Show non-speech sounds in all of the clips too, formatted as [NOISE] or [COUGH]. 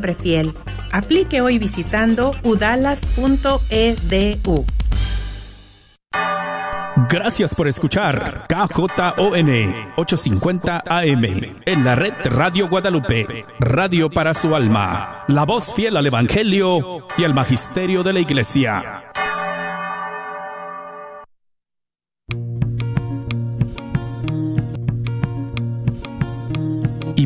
Prefiel. Aplique hoy visitando udalas.edu. Gracias por escuchar KJON 850 AM en la red Radio Guadalupe, radio para su alma, la voz fiel al Evangelio y al Magisterio de la Iglesia.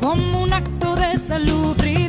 como un acto de salubridad.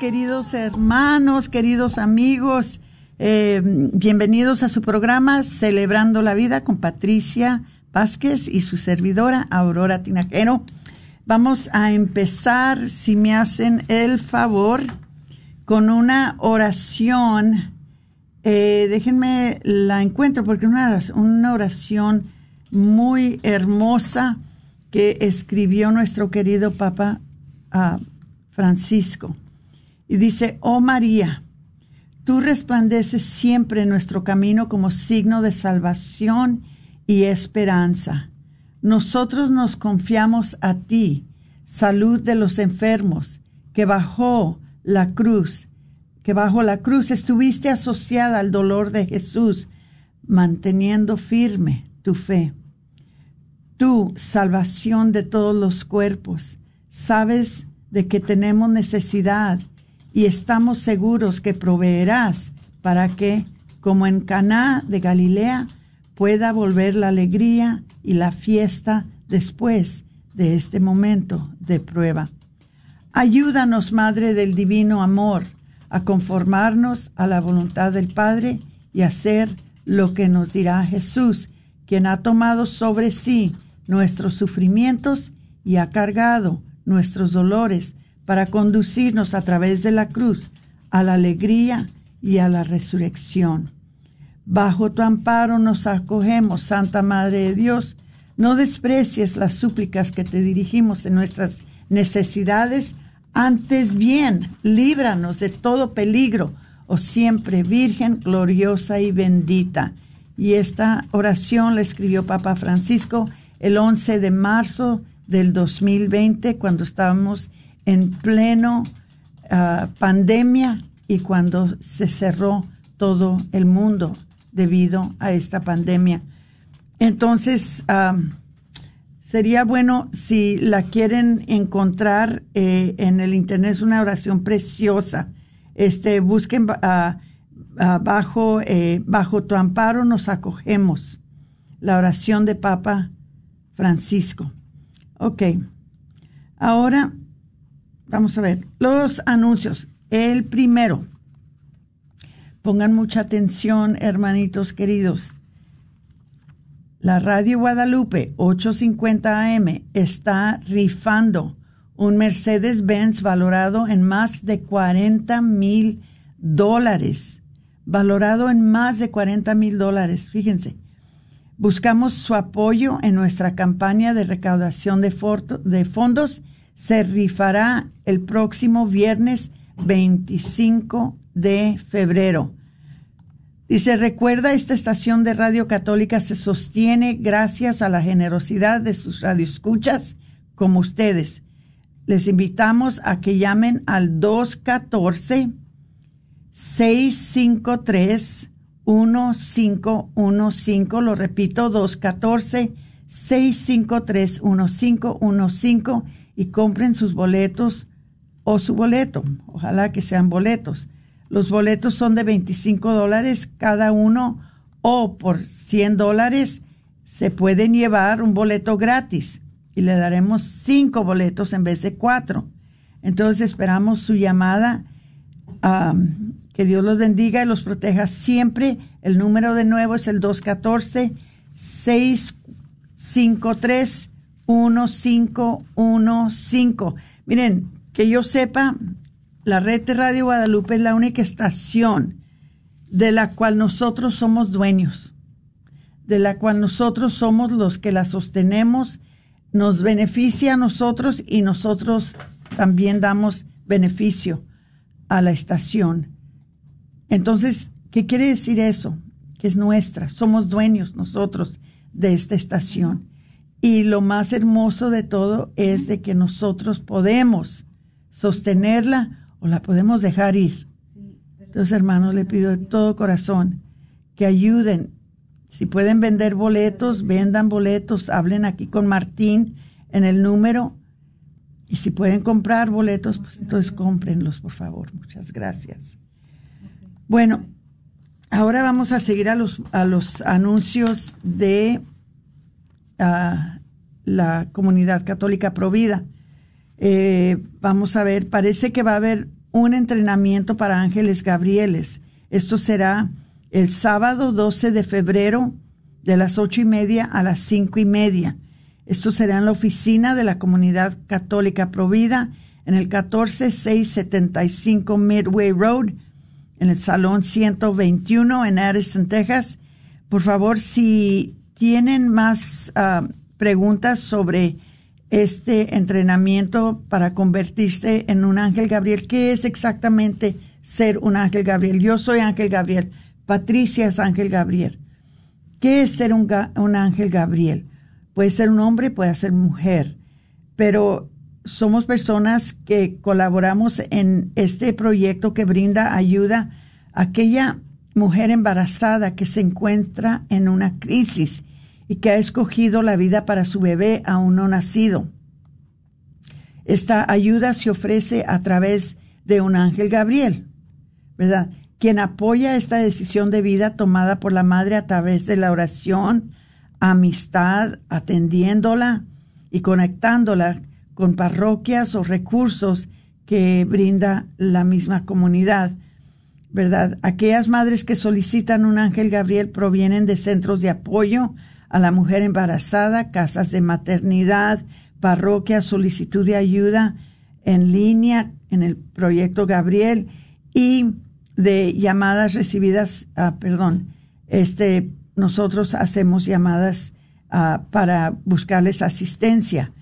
Queridos hermanos, queridos amigos. Eh, bienvenidos a su programa Celebrando la Vida con Patricia Vázquez y su servidora Aurora Tinajero. Vamos a empezar, si me hacen el favor, con una oración eh, déjenme la encuentro porque una, una oración muy hermosa que escribió nuestro querido Papa Francisco. Y dice, oh María, tú resplandeces siempre en nuestro camino como signo de salvación y esperanza. Nosotros nos confiamos a ti, salud de los enfermos, que bajó la cruz que bajo la cruz estuviste asociada al dolor de Jesús, manteniendo firme tu fe. Tú, salvación de todos los cuerpos, sabes de que tenemos necesidad y estamos seguros que proveerás para que, como en Caná de Galilea, pueda volver la alegría y la fiesta después de este momento de prueba. Ayúdanos, Madre del Divino Amor, a conformarnos a la voluntad del Padre y hacer lo que nos dirá Jesús, quien ha tomado sobre sí nuestros sufrimientos y ha cargado nuestros dolores para conducirnos a través de la cruz a la alegría y a la resurrección. Bajo tu amparo nos acogemos, Santa Madre de Dios. No desprecies las súplicas que te dirigimos en nuestras necesidades, antes bien, líbranos de todo peligro, oh siempre Virgen gloriosa y bendita. Y esta oración la escribió Papa Francisco el 11 de marzo del 2020, cuando estábamos en pleno ah, pandemia y cuando se cerró todo el mundo debido a esta pandemia. Entonces, ah, Sería bueno si la quieren encontrar eh, en el internet, es una oración preciosa. Este, busquen bajo, eh, bajo tu amparo nos acogemos. La oración de Papa Francisco. Ok. Ahora vamos a ver los anuncios. El primero. Pongan mucha atención, hermanitos queridos. La Radio Guadalupe 850 AM está rifando un Mercedes-Benz valorado en más de 40 mil dólares. Valorado en más de 40 mil dólares, fíjense. Buscamos su apoyo en nuestra campaña de recaudación de, de fondos. Se rifará el próximo viernes 25 de febrero. Dice, recuerda, esta estación de radio católica se sostiene gracias a la generosidad de sus radioescuchas como ustedes. Les invitamos a que llamen al 214-653-1515. Lo repito, 214-653-1515 y compren sus boletos o su boleto. Ojalá que sean boletos los boletos son de 25 dólares cada uno o por 100 dólares se pueden llevar un boleto gratis y le daremos cinco boletos en vez de cuatro. Entonces esperamos su llamada. que Dios los bendiga y los proteja siempre. El número de nuevo es el 214-653-1515. Miren, que yo sepa, la red de Radio Guadalupe es la única estación de la cual nosotros somos dueños, de la cual nosotros somos los que la sostenemos, nos beneficia a nosotros y nosotros también damos beneficio a la estación. Entonces, ¿qué quiere decir eso? Que es nuestra, somos dueños nosotros de esta estación. Y lo más hermoso de todo es de que nosotros podemos sostenerla o la podemos dejar ir. Entonces, hermanos, le pido de todo corazón que ayuden. Si pueden vender boletos, vendan boletos, hablen aquí con Martín en el número. Y si pueden comprar boletos, pues entonces cómprenlos, por favor. Muchas gracias. Bueno, ahora vamos a seguir a los, a los anuncios de ah, la comunidad católica Provida. Eh, vamos a ver, parece que va a haber un entrenamiento para ángeles gabrieles. Esto será el sábado 12 de febrero de las ocho y media a las cinco y media. Esto será en la oficina de la Comunidad Católica Provida en el 14675 Midway Road, en el Salón 121 en Addison, Texas. Por favor, si tienen más ah, preguntas sobre este entrenamiento para convertirse en un ángel Gabriel. ¿Qué es exactamente ser un ángel Gabriel? Yo soy ángel Gabriel. Patricia es ángel Gabriel. ¿Qué es ser un, un ángel Gabriel? Puede ser un hombre, puede ser mujer, pero somos personas que colaboramos en este proyecto que brinda ayuda a aquella mujer embarazada que se encuentra en una crisis y que ha escogido la vida para su bebé aún no nacido. Esta ayuda se ofrece a través de un ángel Gabriel, ¿verdad? Quien apoya esta decisión de vida tomada por la madre a través de la oración, amistad, atendiéndola y conectándola con parroquias o recursos que brinda la misma comunidad. ¿Verdad? Aquellas madres que solicitan un ángel Gabriel provienen de centros de apoyo a la mujer embarazada, casas de maternidad, parroquias, solicitud de ayuda en línea en el proyecto Gabriel y de llamadas recibidas, ah, perdón, este, nosotros hacemos llamadas ah, para buscarles asistencia,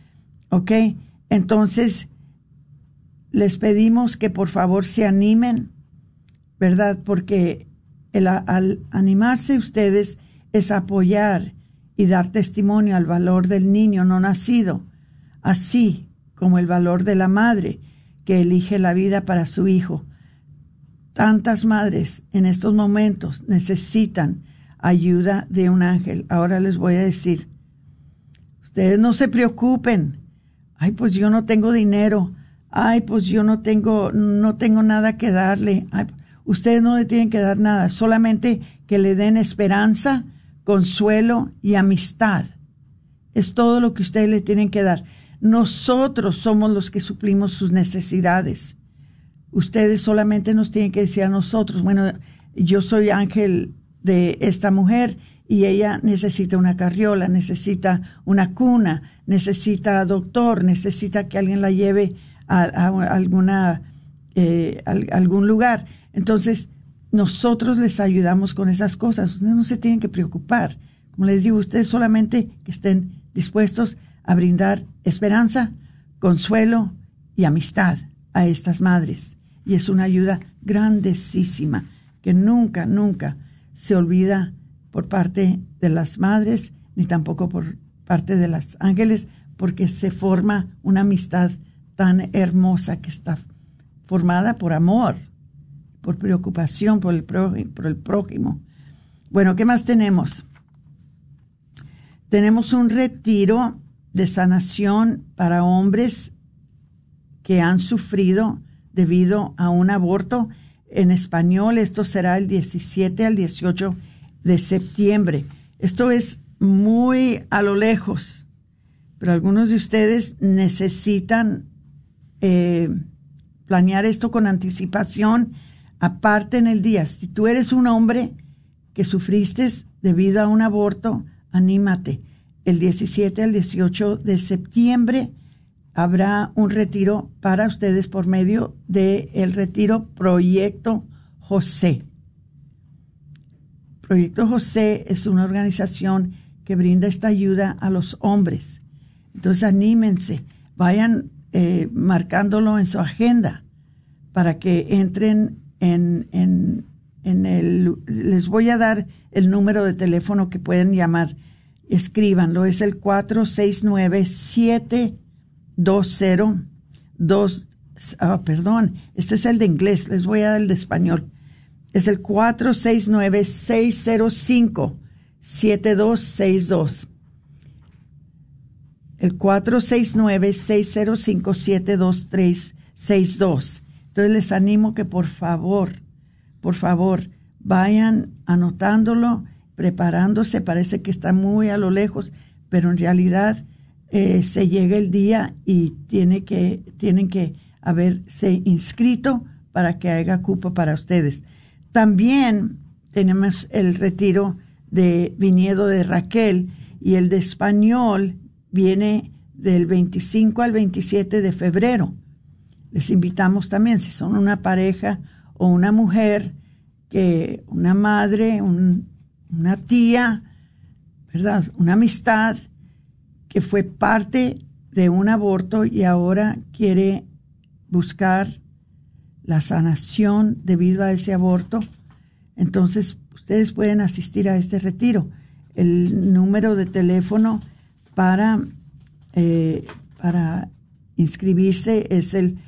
¿ok? Entonces, les pedimos que por favor se animen, ¿verdad? Porque el, al animarse ustedes es apoyar y dar testimonio al valor del niño no nacido, así como el valor de la madre que elige la vida para su hijo. Tantas madres en estos momentos necesitan ayuda de un ángel. Ahora les voy a decir, ustedes no se preocupen. Ay, pues yo no tengo dinero. Ay, pues yo no tengo no tengo nada que darle. ustedes no le tienen que dar nada, solamente que le den esperanza consuelo y amistad. Es todo lo que ustedes le tienen que dar. Nosotros somos los que suplimos sus necesidades. Ustedes solamente nos tienen que decir a nosotros, bueno, yo soy ángel de esta mujer y ella necesita una carriola, necesita una cuna, necesita doctor, necesita que alguien la lleve a, alguna, eh, algún lugar. Entonces, nosotros les ayudamos con esas cosas. Ustedes no se tienen que preocupar. Como les digo, ustedes solamente que estén dispuestos a brindar esperanza, consuelo y amistad a estas madres. Y es una ayuda grandísima que nunca, nunca se olvida por parte de las madres ni tampoco por parte de los ángeles, porque se forma una amistad tan hermosa que está formada por amor, por preocupación por el, prójimo. Bueno, ¿qué más tenemos? Tenemos un retiro de sanación para hombres que han sufrido debido a un aborto. En español, esto será el 17 al 18 de septiembre. Esto es muy a lo lejos, pero algunos de ustedes necesitan eh, planear esto con anticipación, aparte en el día. Si tú eres un hombre que sufriste debido a un aborto, anímate. El 17 al 18 de septiembre habrá un retiro para ustedes por medio del el retiro Proyecto José. Proyecto José es una organización que brinda esta ayuda a los hombres. Entonces anímense, vayan eh, marcándolo en su agenda para que entren en, en, en el... Les voy a dar el número de teléfono que pueden llamar. Escríbanlo, es el 469 7 20 2, ah, perdón, este es el de inglés, les voy a dar el de español. Es el 469-605-7262. El 469-605-72362. Entonces les animo que por favor, por favor, vayan anotándolo, preparándose. Parece que está muy a lo lejos, pero en realidad eh, se llega el día y tiene que, tienen que haberse inscrito para que haya cupo para ustedes. También tenemos el retiro de viñedo de Raquel y el de español viene del 25 al 27 de febrero. Les invitamos también, si son una pareja o una mujer, que una madre, una tía, ¿verdad? Una amistad que fue parte de un aborto y ahora quiere buscar la sanación debido a ese aborto, entonces ustedes pueden asistir a este retiro. El número de teléfono para, eh, para inscribirse es el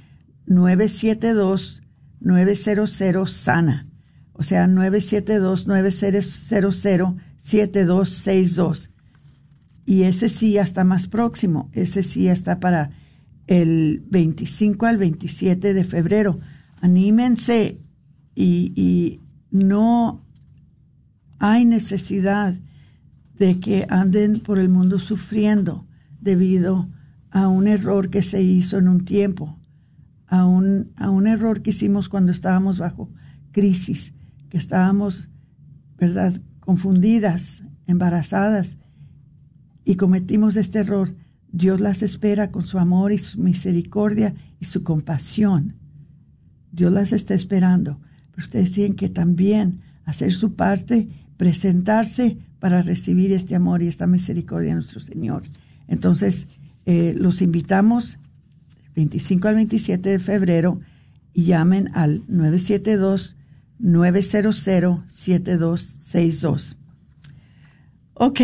972-900 SANA, o sea, 972-900-7262 y ese sí ya está más próximo, ese sí ya está para el 25 al 27 de febrero. Anímense y, no hay necesidad de que anden por el mundo sufriendo debido a un error que se hizo en un tiempo, a un, a un error que hicimos cuando estábamos bajo crisis, que estábamos, ¿verdad?, confundidas, embarazadas y cometimos este error, Dios las espera con su amor y su misericordia y su compasión. Dios las está esperando, pero ustedes tienen que también hacer su parte, presentarse para recibir este amor y esta misericordia de nuestro Señor. Entonces, eh, los invitamos 25 al 27 de febrero y llamen al 972 900 7262. Ok.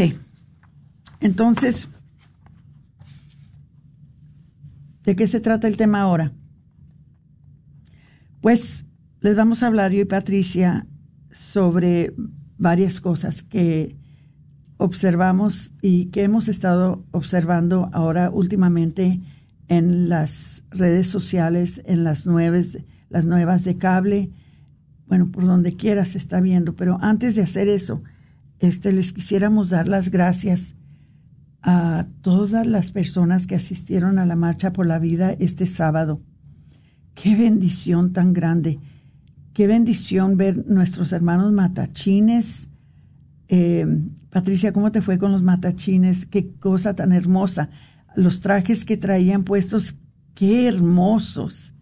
Entonces, ¿de qué se trata el tema ahora? Pues les vamos a hablar yo y Patricia sobre varias cosas que observamos y que hemos estado observando ahora últimamente en las redes sociales, en las nuevas, las nuevas de cable, bueno, por donde quiera se está viendo. Pero antes de hacer eso, este, les quisiéramos dar las gracias a todas las personas que asistieron a la Marcha por la Vida este sábado. Qué bendición tan grande. Qué bendición ver nuestros hermanos matachines Eh, Patricia, ¿cómo te fue con los matachines? Qué cosa tan hermosa. Los trajes que traían puestos, qué hermosos.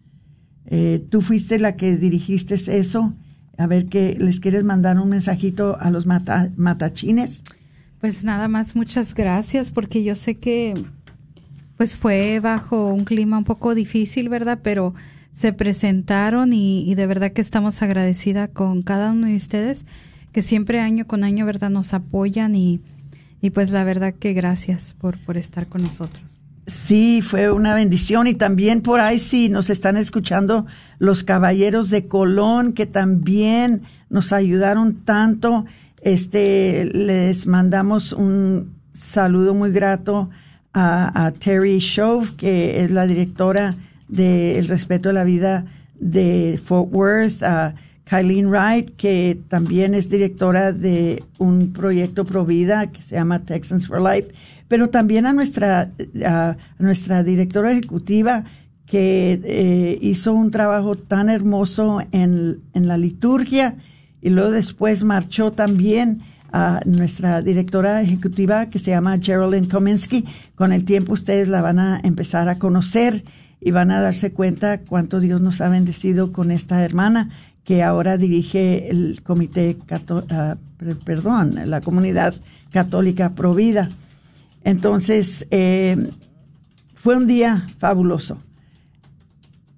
Eh, Tú fuiste la que dirigiste eso. A ver, que les quieres mandar un mensajito a los matachines? Pues nada más, muchas gracias, porque yo sé que pues fue bajo un clima un poco difícil, ¿verdad? Pero se presentaron y, de verdad que estamos agradecida con cada uno de ustedes que siempre año con año, ¿verdad? Nos apoyan y, y pues la verdad que gracias por, por estar con nosotros. Sí, fue una bendición y también por ahí sí nos están escuchando los caballeros de Colón que también nos ayudaron tanto. Este, les mandamos un saludo muy grato a, Terry Shove, que es la directora del El Respeto a la Vida de Fort Worth, Kylene Wright, que también es directora de un proyecto Provida que se llama Texans for Life, pero también a nuestra, nuestra directora ejecutiva que eh, hizo un trabajo tan hermoso en, en la liturgia y luego después marchó también a nuestra directora ejecutiva que se llama Geraldine Kominsky. Con el tiempo ustedes la van a empezar a conocer y van a darse cuenta cuánto Dios nos ha bendecido con esta hermana que ahora dirige el comité, uh, perdón, la comunidad católica Provida. Entonces, eh, fue un día fabuloso.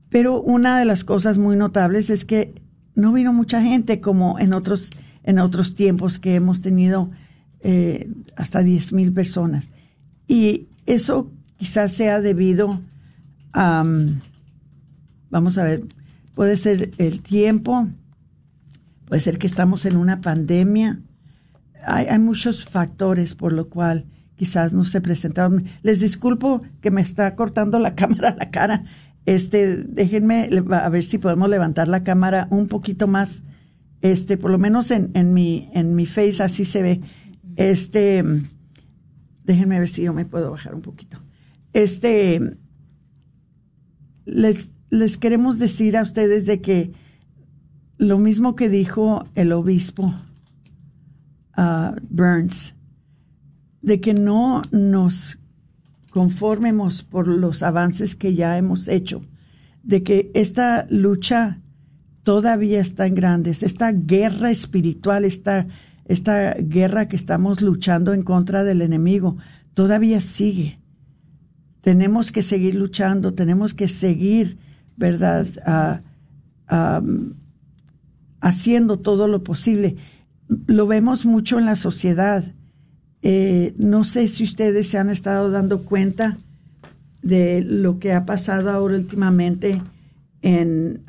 Pero una de las cosas muy notables es que no vino mucha gente como en otros en otros tiempos que hemos tenido eh, hasta 10 mil personas. Y eso quizás sea debido a, vamos a ver, puede ser el tiempo, puede ser que estamos en una pandemia. Hay, muchos factores por lo cual quizás no se presentaron. Les disculpo que me está cortando la [LAUGHS] cámara la cara. Este, déjenme a ver si podemos levantar la cámara un poquito más este, por lo menos en, en, mi, en mi face así se ve. Este, déjenme ver si yo me puedo bajar un poquito. Este, les, les queremos decir a ustedes de que lo mismo que dijo el obispo uh, Burns, de que no nos conformemos por los avances que ya hemos hecho, de que esta lucha todavía está en grandes. Esta guerra espiritual, esta, esta guerra que estamos luchando en contra del enemigo, todavía sigue. Tenemos que seguir luchando, tenemos que seguir, ¿verdad? haciendo todo lo posible. Lo vemos mucho en la sociedad. Eh, no sé si ustedes se han estado dando cuenta de lo que ha pasado ahora últimamente en,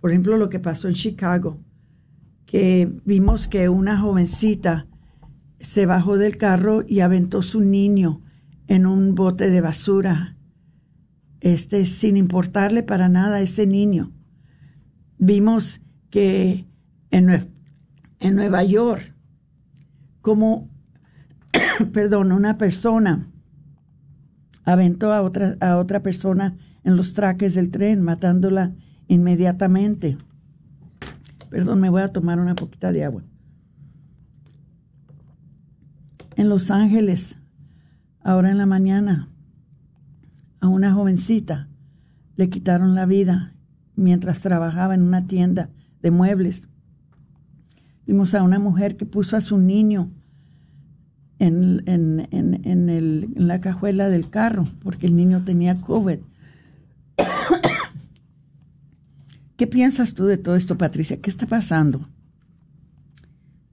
por ejemplo, lo que pasó en Chicago, que vimos que una jovencita se bajó del carro y aventó su niño en un bote de basura, este, sin importarle para nada a ese niño. Vimos que en, en Nueva York, como, [COUGHS] perdón, una persona aventó a otra, a otra persona en los traques del tren, matándola inmediatamente. Perdón, me voy a tomar una poquita de agua. En Los Ángeles, ahora en la mañana, a una jovencita le quitaron la vida mientras trabajaba en una tienda de muebles. Vimos a una mujer que puso a su niño en, en, en, en la cajuela del carro porque el niño tenía COVID. [COUGHS] ¿Qué piensas tú de todo esto, Patricia? ¿Qué está pasando?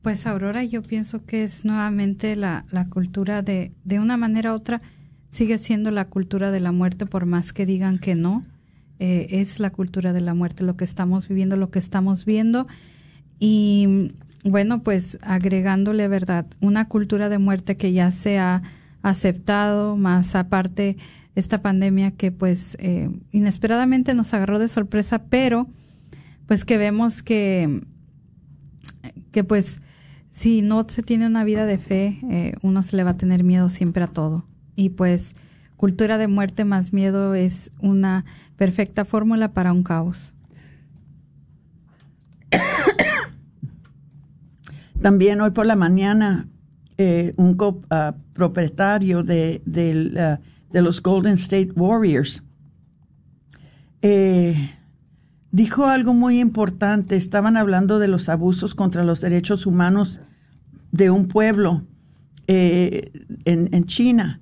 Pues Aurora, yo pienso que es nuevamente la, cultura de, de una manera u otra, sigue siendo la cultura de la muerte, por más que digan que no, eh, es la cultura de la muerte, lo que estamos viviendo, lo que estamos viendo. Y bueno, pues agregándole, ¿verdad? Una cultura de muerte que ya se ha aceptado, más aparte esta pandemia que pues eh, inesperadamente nos agarró de sorpresa, pero pues que vemos que, que pues si no se tiene una vida de fe, eh, uno se le va a tener miedo siempre a todo. Y pues cultura de muerte más miedo es una perfecta fórmula para un caos. También hoy por la mañana, eh, un ah, propietario ah, de los Golden State Warriors eh, dijo algo muy importante. Estaban hablando de los abusos contra los derechos humanos de un pueblo eh, en China.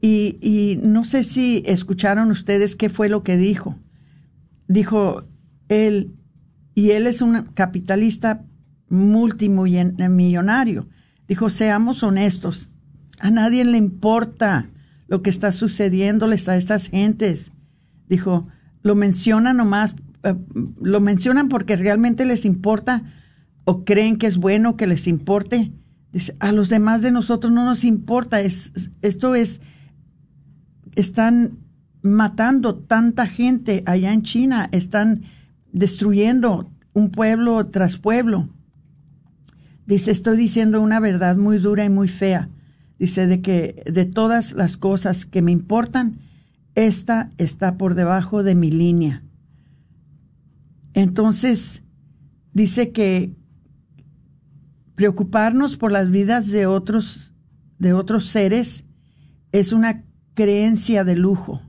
Y, y no sé si escucharon ustedes qué fue lo que dijo. Dijo él, y él es un capitalista multimillonario. Dijo, seamos honestos, a nadie le importa lo que está sucediéndoles a estas gentes. Dijo, lo mencionan nomás, eh, lo mencionan porque realmente les importa o creen que es bueno que les importe. Dice, a los demás de nosotros no nos importa. Es, esto es, están matando tanta gente allá en China, están destruyendo un pueblo tras pueblo. Dice, estoy diciendo una verdad muy dura y muy fea. Dice, de que de todas las cosas que me importan, esta está por debajo de mi línea. Entonces, dice que preocuparnos por las vidas de otros, de otros seres es una creencia de lujo.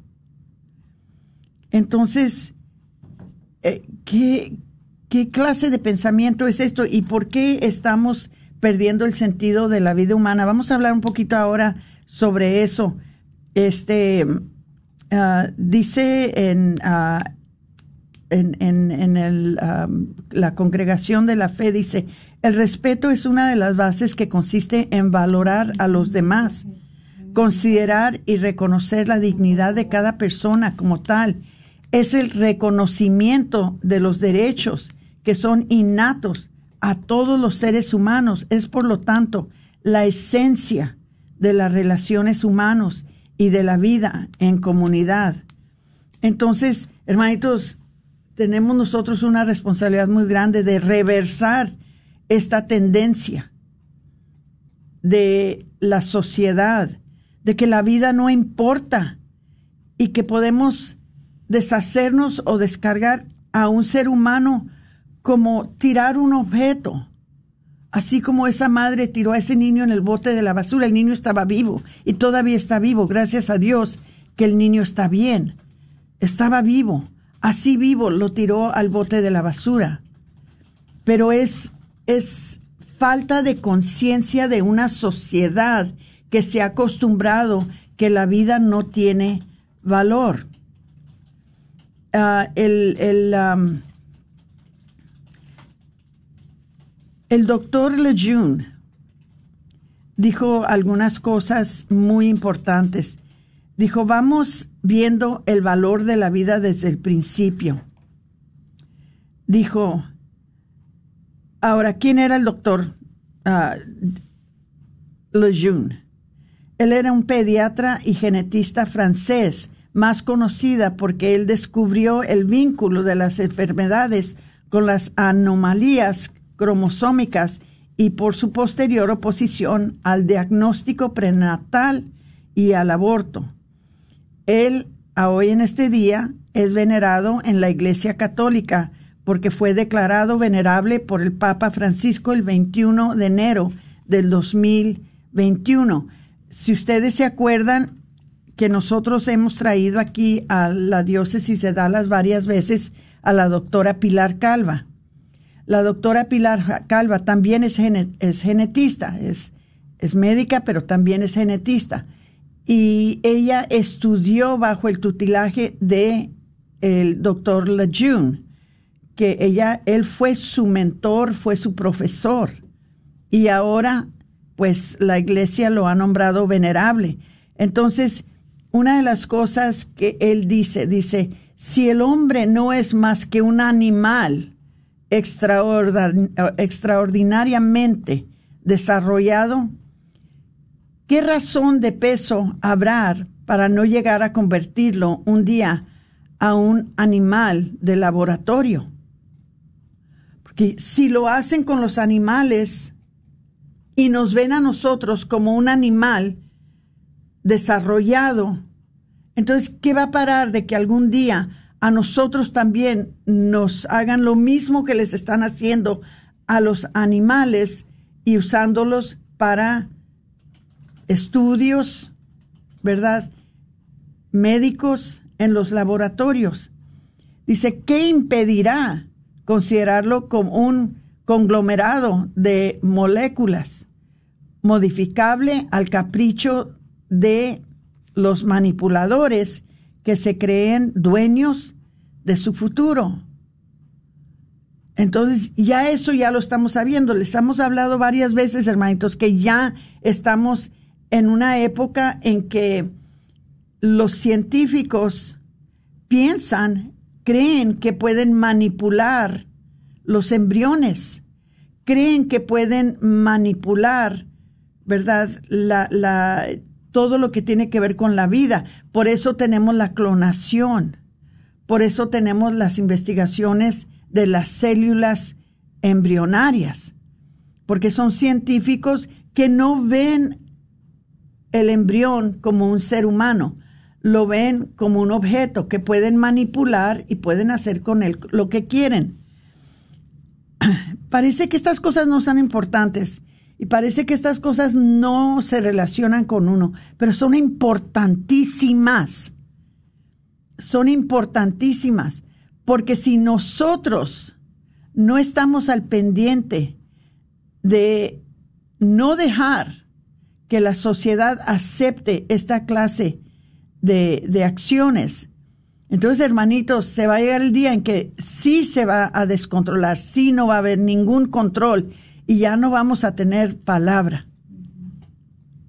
Entonces, eh, ¿qué, ¿qué clase de pensamiento es esto y por qué estamos perdiendo el sentido de la vida humana? Vamos a hablar un poquito ahora sobre eso. Este ah, dice en, ah, en, en- en el, am, la congregación de la fe, dice, el respeto es una de las bases que consiste en valorar a los demás, considerar y reconocer la dignidad de cada persona como tal. Es el reconocimiento de los derechos que son innatos a todos los seres humanos. Es por lo tanto la esencia de las relaciones humanos y de la vida en comunidad. Entonces, hermanitos, tenemos nosotros una responsabilidad muy grande de reversar esta tendencia de la sociedad, de que la vida no importa y que podemos deshacernos o descargar a un ser humano como tirar un objeto. Así como esa madre tiró a ese niño en el bote de la basura, el niño estaba vivo y todavía está vivo, gracias a Dios que el niño está bien. Estaba vivo, así vivo lo tiró al bote de la basura. Pero es, es falta de conciencia de una sociedad que se ha acostumbrado que la vida no tiene valor. Ah, el, el, el doctor Lejeune dijo algunas cosas muy importantes. Dijo, vamos viendo el valor de la vida desde el principio. Dijo, ahora, ¿quién era el doctor ah, Lejeune? Él era un pediatra y genetista francés, más conocida porque él descubrió el vínculo de las enfermedades con las anomalías cromosómicas y por su posterior oposición al diagnóstico prenatal y al aborto. Él, a hoy en este día, es venerado en la Iglesia Católica porque fue declarado venerable por el Papa Francisco el 21 de enero del 2021. Si ustedes se acuerdan que nosotros hemos traído aquí a la diócesis de Dallas varias veces a la doctora Pilar Calva. La doctora Pilar Calva también es, es genetista, es, es médica, pero también es genetista. Y ella estudió bajo el tutelaje de el doctor Lejeune, que ella, él fue su mentor, fue su profesor. Y ahora, pues, la iglesia lo ha nombrado venerable. Entonces, una de las cosas que él dice, dice, si el hombre no es más que un animal extraordin- extraordinariamente desarrollado, ¿qué razón de peso habrá para no llegar a convertirlo un día a un animal de laboratorio? Porque si lo hacen con los animales y nos ven a nosotros como un animal desarrollado, entonces, ¿qué va a parar de que algún día a nosotros también nos hagan lo mismo que les están haciendo a los animales y usándolos para estudios, ¿verdad? Médicos en los laboratorios. Dice, ¿qué impedirá considerarlo como un conglomerado de moléculas modificable al capricho de los manipuladores que se creen dueños de su futuro? Entonces, ya eso ya lo estamos sabiendo. Les hemos hablado varias veces, hermanitos, que ya estamos en una época en que los científicos piensan, creen que pueden manipular los embriones, creen que pueden manipular, ¿verdad? La, la, todo lo que tiene que ver con la vida. Por eso tenemos la clonación, por eso tenemos las investigaciones de las células embrionarias, porque son científicos que no ven el embrión como un ser humano, lo ven como un objeto que pueden manipular y pueden hacer con él lo que quieren. [CLEARS THROAT] Parece que estas cosas no son importantes y parece que estas cosas no se relacionan con uno, pero son importantísimas. Son importantísimas porque si nosotros no estamos al pendiente de no dejar que la sociedad acepte esta clase de, acciones, entonces, hermanitos, se va a llegar el día en que sí se va a descontrolar, sí no va a haber ningún control y ya no vamos a tener palabra.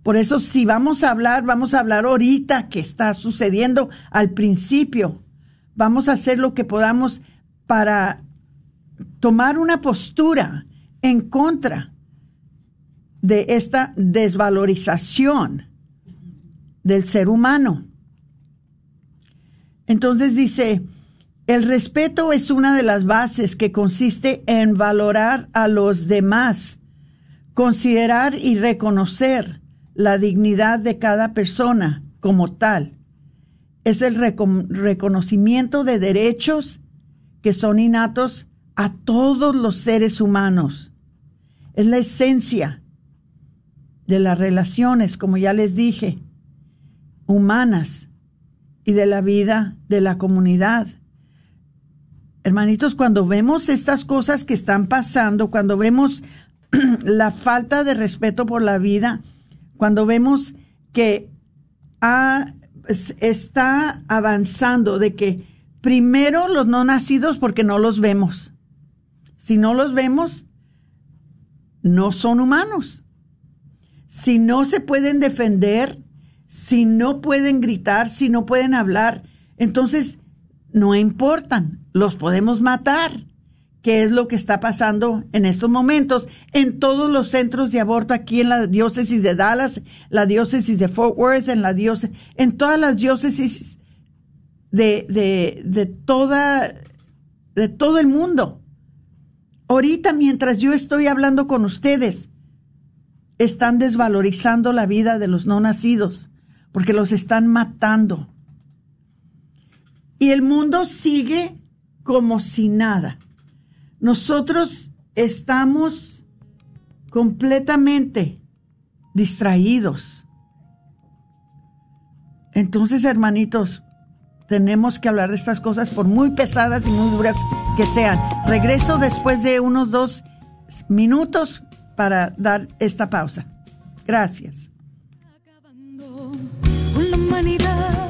Por eso, si vamos a hablar, vamos a hablar ahorita que está sucediendo al principio vamos a hacer lo que podamos para tomar una postura en contra de esta desvalorización del ser humano. Entonces dice, el respeto es una de las bases que consiste en valorar a los demás, considerar y reconocer la dignidad de cada persona como tal es el reconocimiento de derechos que son innatos a todos los seres humanos. Es la esencia de las relaciones, como ya les dije, humanas y de la vida de la comunidad. Hermanitos, cuando vemos estas cosas que están pasando, cuando vemos [CLEARS THROAT] la falta de respeto por la vida, cuando vemos que ha está avanzando de que primero los no nacidos porque no los vemos. Si no los vemos, no son humanos. Si no se pueden defender, si no pueden gritar, si no pueden hablar, entonces no importan, los podemos matar qué es lo que está pasando en estos momentos en todos los centros de aborto aquí en la diócesis de Dallas, la diócesis de Fort Worth, en la diócesis, en todas las diócesis de, de, de toda, de todo el mundo. Ahorita, mientras yo estoy hablando con ustedes, están desvalorizando la vida de los no nacidos, porque los están matando. Y el mundo sigue como si nada nosotros estamos completamente distraídos. Entonces, hermanitos, tenemos que hablar de estas cosas por muy pesadas y muy duras que sean. Regreso después de unos dos minutos para dar esta pausa. Gracias. Acabando con la humanidad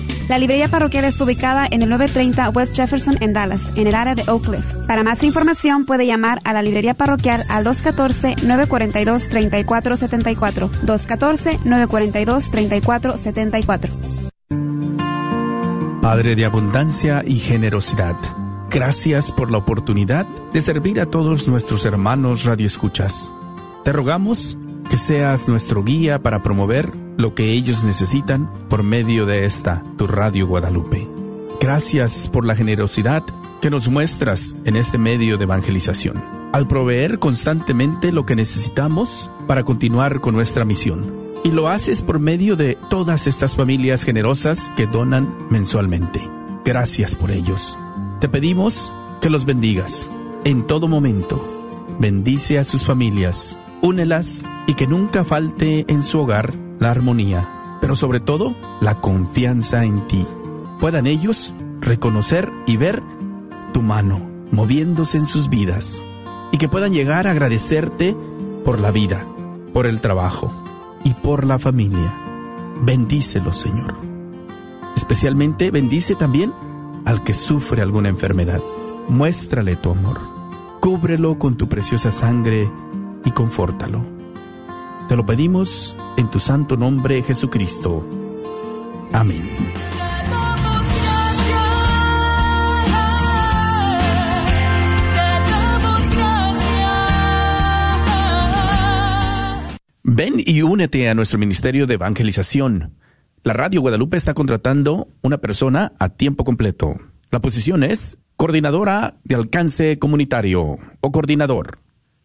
La librería parroquial está ubicada en el 930 West Jefferson en Dallas, en el área de Oak Cliff. Para más información puede llamar a la librería parroquial al 214-942-3474. 214-942-3474. Padre de abundancia y generosidad, gracias por la oportunidad de servir a todos nuestros hermanos radioescuchas. Te rogamos que seas nuestro guía para promover lo que ellos necesitan por medio de esta, tu Radio Guadalupe. Gracias por la generosidad que nos muestras en este medio de evangelización, al proveer constantemente lo que necesitamos para continuar con nuestra misión. Y lo haces por medio de todas estas familias generosas que donan mensualmente. Gracias por ellos. Te pedimos que los bendigas en todo momento. Bendice a sus familias, únelas y que nunca falte en su hogar la armonía, pero sobre todo la confianza en ti. Puedan ellos reconocer y ver tu mano moviéndose en sus vidas y que puedan llegar a agradecerte por la vida, por el trabajo y por la familia. Bendícelo, Señor. Especialmente bendice también al que sufre alguna enfermedad. Muéstrale tu amor. Cúbrelo con tu preciosa sangre y confórtalo. Te lo pedimos en tu santo nombre, Jesucristo. Amén. Ven y únete a nuestro ministerio de evangelización. La Radio Guadalupe está contratando una persona a tiempo completo. La posición es coordinadora de alcance comunitario o coordinador.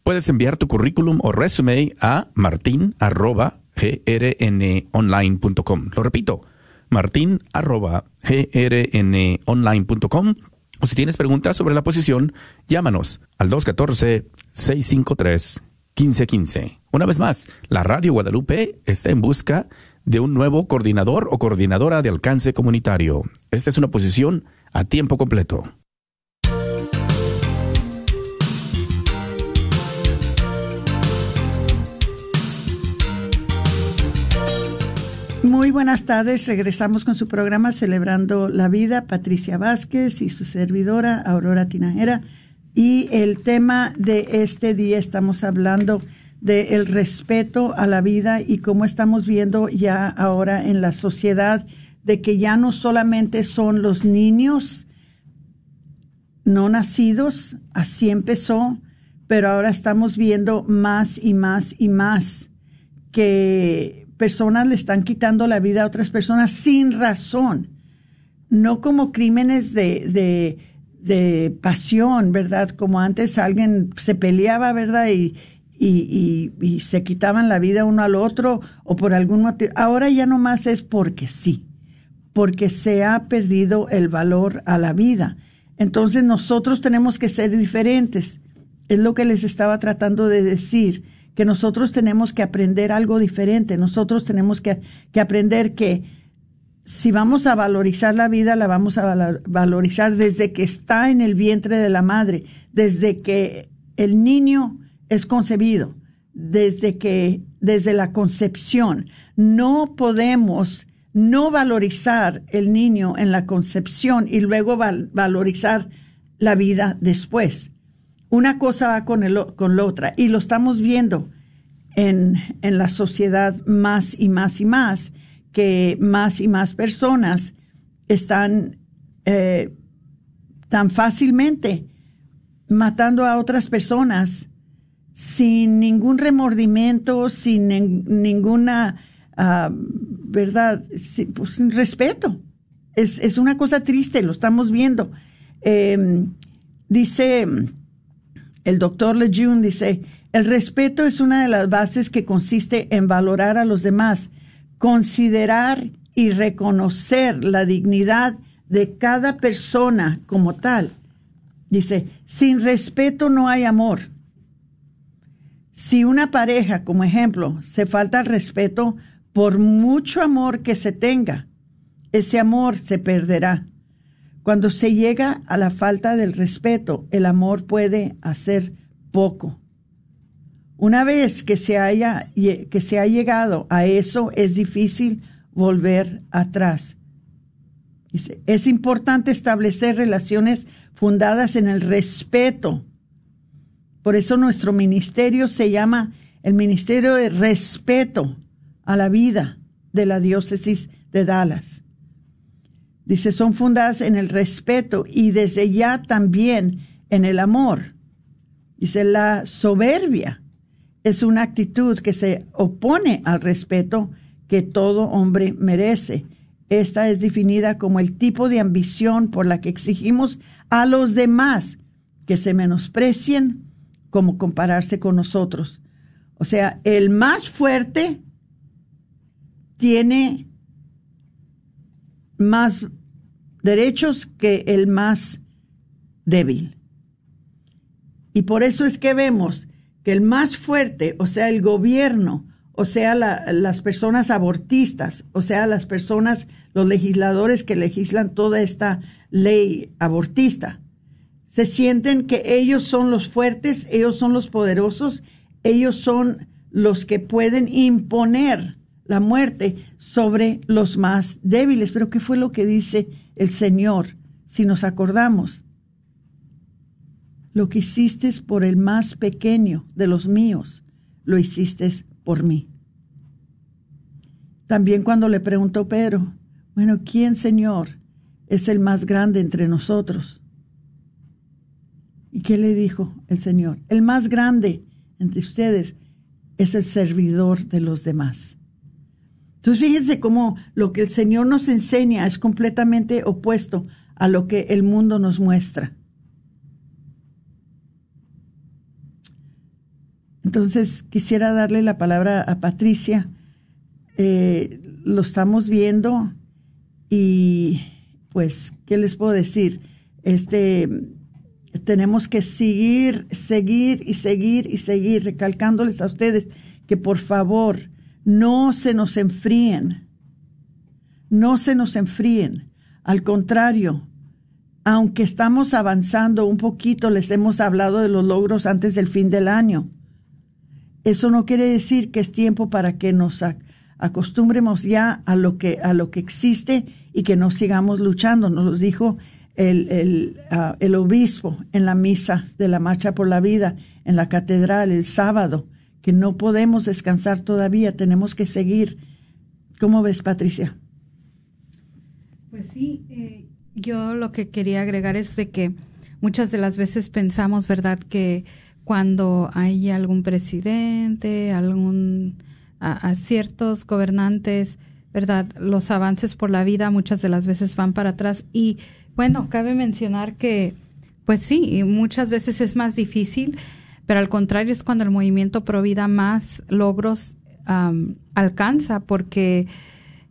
Puedes enviar tu currículum o resume a martin.grnonline.com. Lo repito, martin.grnonline.com. O si tienes preguntas sobre la posición, llámanos al 214-653-1515. Una vez más, la Radio Guadalupe está en busca de un nuevo coordinador o coordinadora de alcance comunitario. Esta es una posición a tiempo completo. Muy buenas tardes, regresamos con su programa Celebrando la Vida, Patricia Vázquez y su servidora Aurora Tinajera. Y el tema de este día estamos hablando del el respeto a la vida y cómo estamos viendo ya ahora en la sociedad de que ya no solamente son los niños no nacidos, así empezó, pero ahora estamos viendo más y más y más que personas le están quitando la vida a otras personas sin razón, no como crímenes de, de, de pasión, ¿verdad? Como antes alguien se peleaba, ¿verdad? Y, y, y, se quitaban la vida uno al otro o por algún motivo. Ahora ya no más es porque sí, porque se ha perdido el valor a la vida. Entonces nosotros tenemos que ser diferentes. Es lo que les estaba tratando de decir, que nosotros tenemos que aprender algo diferente. Nosotros tenemos que, que aprender que si vamos a valorizar la vida, la vamos a valorizar desde que está en el vientre de la madre, desde que el niño es concebido, desde que, desde la concepción. No podemos no valorizar el niño en la concepción y luego valorizar la vida después. Una cosa va con, el, con la otra y lo estamos viendo en, en la sociedad más y más y más, que más y más personas están eh, tan fácilmente matando a otras personas sin ningún remordimiento, sin ninguna, uh, ¿verdad? Sin, pues, sin respeto. Es, es, una cosa triste, lo estamos viendo. Eh, dice el doctor Lejeune, dice, el respeto es una de las bases que consiste en valorar a los demás, considerar y reconocer la dignidad de cada persona como tal. Dice, sin respeto no hay amor. Si una pareja, como ejemplo, se falta el respeto, por mucho amor que se tenga, ese amor se perderá. Cuando se llega a la falta del respeto, el amor puede hacer poco. Una vez que se haya que se ha llegado a eso, es difícil volver atrás. Es importante establecer relaciones fundadas en el respeto. Por eso nuestro ministerio se llama el Ministerio de Respeto a la Vida de la Diócesis de Dallas. Dice, son fundadas en el respeto y desde ya también en el amor. Dice, la soberbia es una actitud que se opone al respeto que todo hombre merece. Esta es definida como el tipo de ambición por la que exigimos a los demás que se menosprecien como compararse con nosotros. O sea, el más fuerte tiene más derechos que el más débil. Y por eso es que vemos que el más fuerte, o sea, el gobierno, o sea, las personas abortistas, o sea, las personas, los legisladores que legislan toda esta ley abortista, se sienten que ellos son los fuertes, ellos son los poderosos, ellos son los que pueden imponer la muerte sobre los más débiles. Pero ¿qué fue lo que dice el Señor? Si nos acordamos, lo que hiciste por el más pequeño de los míos, lo hiciste por mí. También cuando le preguntó Pedro, bueno, ¿quién, Señor, es el más grande entre nosotros? ¿Y qué le dijo el Señor? El más grande entre ustedes es el servidor de los demás. Entonces fíjense cómo lo que el Señor nos enseña es completamente opuesto a lo que el mundo nos muestra. Entonces quisiera darle la palabra a Patricia. Eh, lo estamos viendo y pues, ¿qué les puedo decir? Este, tenemos que seguir, seguir y seguir y seguir recalcándoles a ustedes que por favor no se nos enfríen, no se nos enfríen. Al contrario, aunque estamos avanzando un poquito, les hemos hablado de los logros antes del fin del año. Eso no quiere decir que es tiempo para que nos acostumbremos ya a lo que, a lo que existe y que no sigamos luchando. Nos lo dijo el, ah, el obispo en la misa de la Marcha por la Vida en la catedral el sábado que no podemos descansar todavía, tenemos que seguir. ¿Cómo ves, Patricia? Pues sí, eh, yo lo que quería agregar es de que muchas de las veces pensamos, ¿verdad?, que cuando hay algún presidente, algún a, ciertos gobernantes, ¿verdad? Los avances por la vida muchas de las veces van para atrás y bueno, cabe mencionar que pues sí, muchas veces es más difícil pero al contrario es cuando el movimiento Provida más logros alcanza porque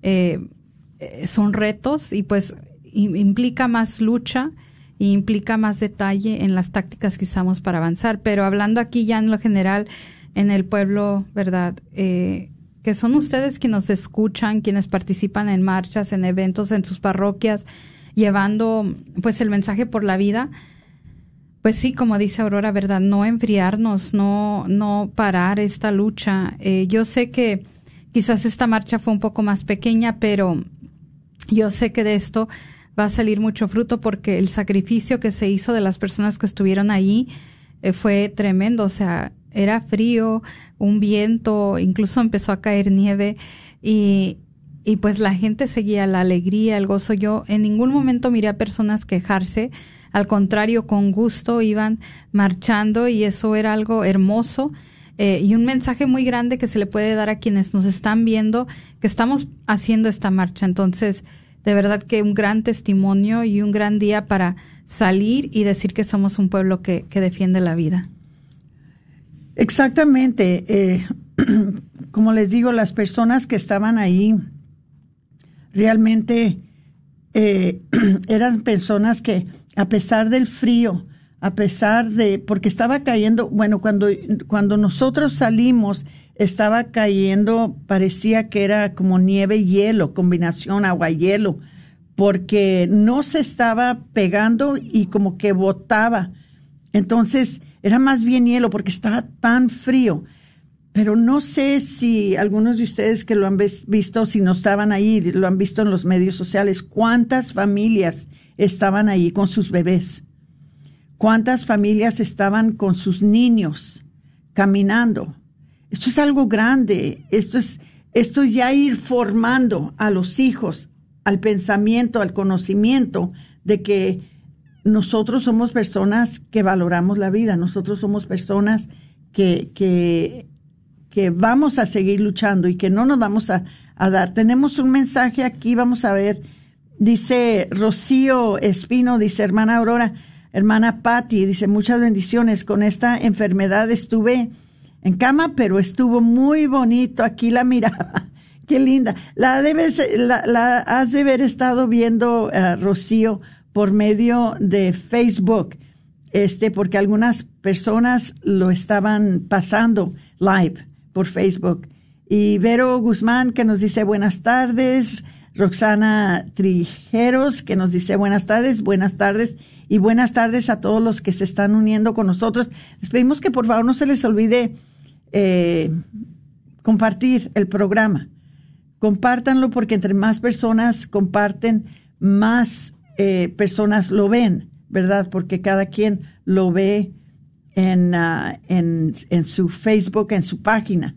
eh, son retos y pues implica más lucha y implica más detalle en las tácticas que usamos para avanzar. Pero hablando aquí ya en lo general, en el pueblo, ¿verdad? Eh, que son ustedes quienes nos escuchan, quienes participan en marchas, en eventos, en sus parroquias, llevando pues el mensaje por la vida pues sí, como dice Aurora, ¿verdad? No enfriarnos, no, no parar esta lucha. Eh, yo sé que quizás esta marcha fue un poco más pequeña, pero yo sé que de esto va a salir mucho fruto porque el sacrificio que se hizo de las personas que estuvieron ahí eh, fue tremendo. O sea, era frío, un viento, incluso empezó a caer nieve y, y pues la gente seguía la alegría, el gozo. Yo en ningún momento miré a personas quejarse al contrario, con gusto iban marchando y eso era algo hermoso. Eh, y un mensaje muy grande que se le puede dar a quienes nos están viendo que estamos haciendo esta marcha. Entonces, de verdad que un gran testimonio y un gran día para salir y decir que somos un pueblo que, defiende la vida. Exactamente. Eh, [CLEARS THROAT] como les digo, las personas que estaban ahí realmente eh, [CLEARS THROAT] eran personas que a pesar del frío, a pesar de, porque estaba cayendo, bueno, cuando, cuando nosotros salimos, estaba cayendo, parecía que era como nieve y hielo, combinación agua-hielo, porque no se estaba pegando y como que botaba. Entonces, era más bien hielo porque estaba tan frío. Pero no sé si algunos de ustedes que lo han visto, si no estaban ahí, lo han visto en los medios sociales, cuántas familias estaban ahí con sus bebés, cuántas familias estaban con sus niños caminando. Esto es algo grande, esto es, esto es ya ir formando a los hijos al pensamiento, al conocimiento de que nosotros somos personas que valoramos la vida, nosotros somos personas que, que que vamos a seguir luchando y que no nos vamos a, dar. Tenemos un mensaje aquí, vamos a ver. Dice Rocío Espino, dice hermana Aurora, hermana Patti, dice muchas bendiciones. Con esta enfermedad estuve en cama, pero estuvo muy bonito. Aquí la miraba. [LAUGHS] Qué linda. La debes, la, has de haber estado viendo, uh, Rocío, por medio de Facebook, este, porque algunas personas lo estaban pasando live por Facebook. Y Vero Guzmán que nos dice buenas tardes. Roxana Trijeros que nos dice buenas tardes, buenas tardes y buenas tardes a todos los que se están uniendo con nosotros. Les pedimos que por favor no se les olvide eh, compartir el programa. Compártanlo porque entre más personas comparten, más eh, personas lo ven, ¿verdad? Porque cada quien lo ve Ah, en, en, su Facebook, en su página.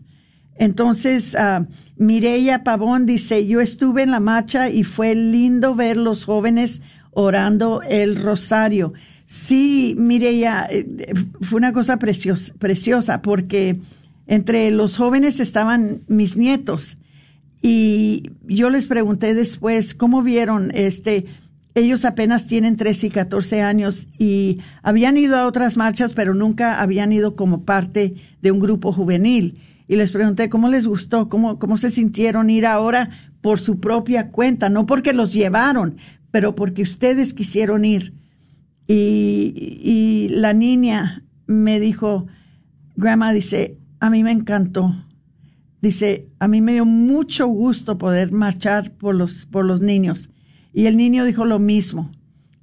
Entonces, uh, Mireya Pavón dice, yo estuve en la marcha y fue lindo ver los jóvenes orando el rosario. Sí, Mireya, eh, fue una cosa preciosa, preciosa porque entre los jóvenes estaban mis nietos y yo les pregunté después cómo vieron este ellos apenas tienen 13 y 14 años y habían ido a otras marchas, pero nunca habían ido como parte de un grupo juvenil. Y les pregunté cómo les gustó, cómo, cómo se sintieron ir ahora por su propia cuenta, no porque los llevaron, pero porque ustedes quisieron ir. Y, y la niña me dijo, Grandma dice, a mí me encantó. Dice, a mí me dio mucho gusto poder marchar por los, por los niños y el niño dijo lo mismo.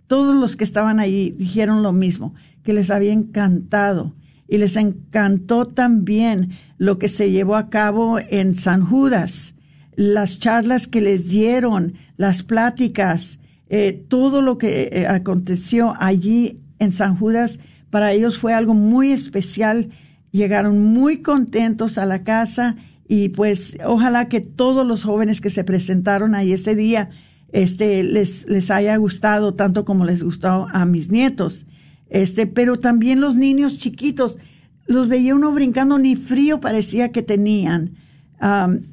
Todos los que estaban ahí dijeron lo mismo, que les había encantado. Y les encantó también lo que se llevó a cabo en San Judas, las charlas que les dieron, las pláticas, eh, todo lo que eh, aconteció allí en San Judas, para ellos fue algo muy especial. Llegaron muy contentos a la casa y pues ojalá que todos los jóvenes que se presentaron ahí ese día este, les, les haya gustado tanto como les gustó a mis nietos. Este, pero también los niños chiquitos, los veía uno brincando, ni frío parecía que tenían.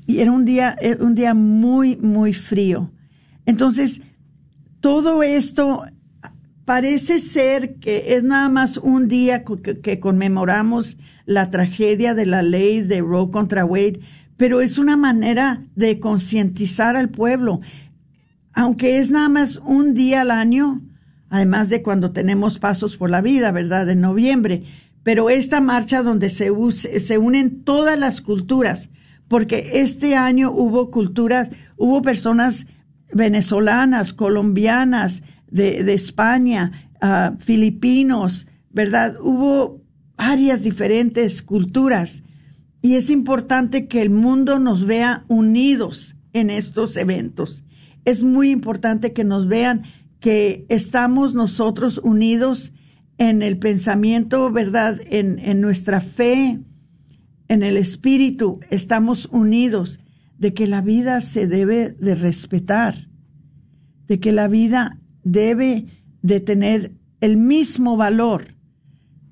y era un día, un día muy, muy frío. Entonces, todo esto parece ser que es nada más un día que, que, conmemoramos la tragedia de la ley de Roe contra Wade, pero es una manera de concientizar al pueblo aunque es nada más un día al año, además de cuando tenemos pasos por la vida, ¿verdad? En noviembre. Pero esta marcha donde se, unen todas las culturas, porque este año hubo culturas, hubo personas venezolanas, colombianas, de, de España, uh, filipinos, ¿verdad? Hubo varias diferentes culturas y es importante que el mundo nos vea unidos en estos eventos es muy importante que nos vean que estamos nosotros unidos en el pensamiento, ¿verdad? En, en nuestra fe, en el espíritu, estamos unidos de que la vida se debe de respetar, de que la vida debe de tener el mismo valor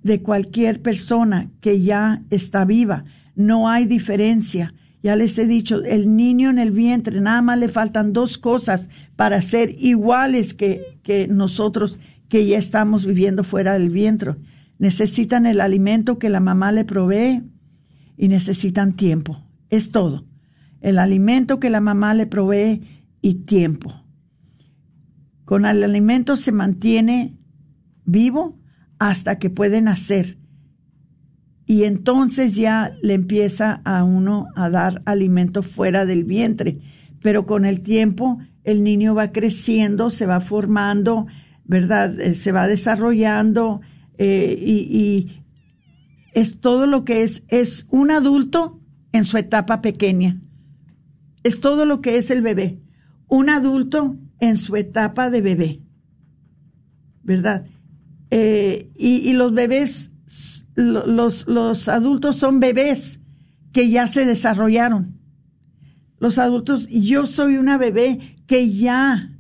de cualquier persona que ya está viva. No hay diferencia. Ya les he dicho, el niño en el vientre, nada más le faltan dos cosas para ser iguales que, que nosotros que ya estamos viviendo fuera del vientre. Necesitan el alimento que la mamá le provee y necesitan tiempo. Es todo. El alimento que la mamá le provee y tiempo. Con el alimento se mantiene vivo hasta que puede nacer y entonces ya le empieza a uno a dar alimento fuera del vientre. Pero con el tiempo el niño va creciendo, se va formando, ¿verdad? Eh, se va desarrollando eh, y, es todo lo que es, es un adulto en su etapa pequeña. Es todo lo que es el bebé. Un adulto en su etapa de bebé. ¿Verdad? Eh, y, los bebés, los, los adultos son bebés que ya se desarrollaron. Los adultos, yo soy una bebé que ya